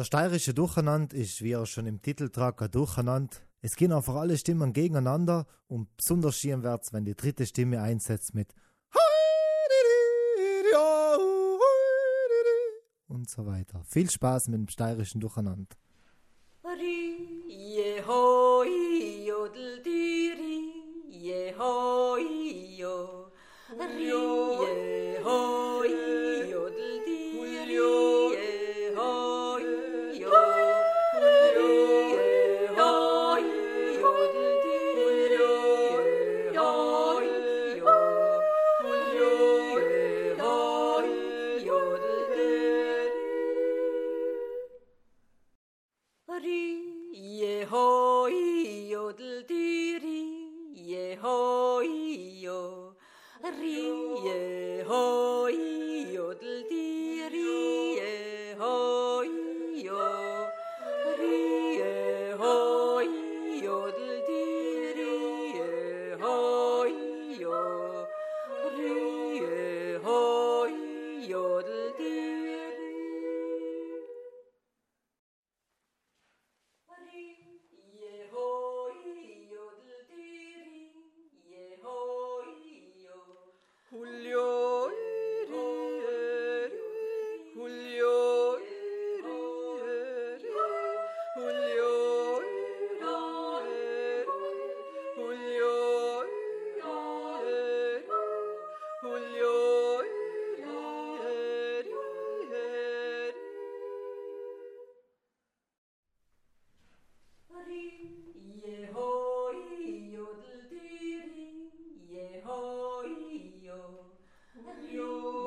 Der steirische Durcheinander ist, wie er schon im Titel trag, ein Durcheinander. Es gehen einfach alle Stimmen gegeneinander und besonders schön wird's, wenn die dritte Stimme einsetzt mit und so weiter. Viel Spaß mit dem steirischen Durcheinander. Yehoi. Yo.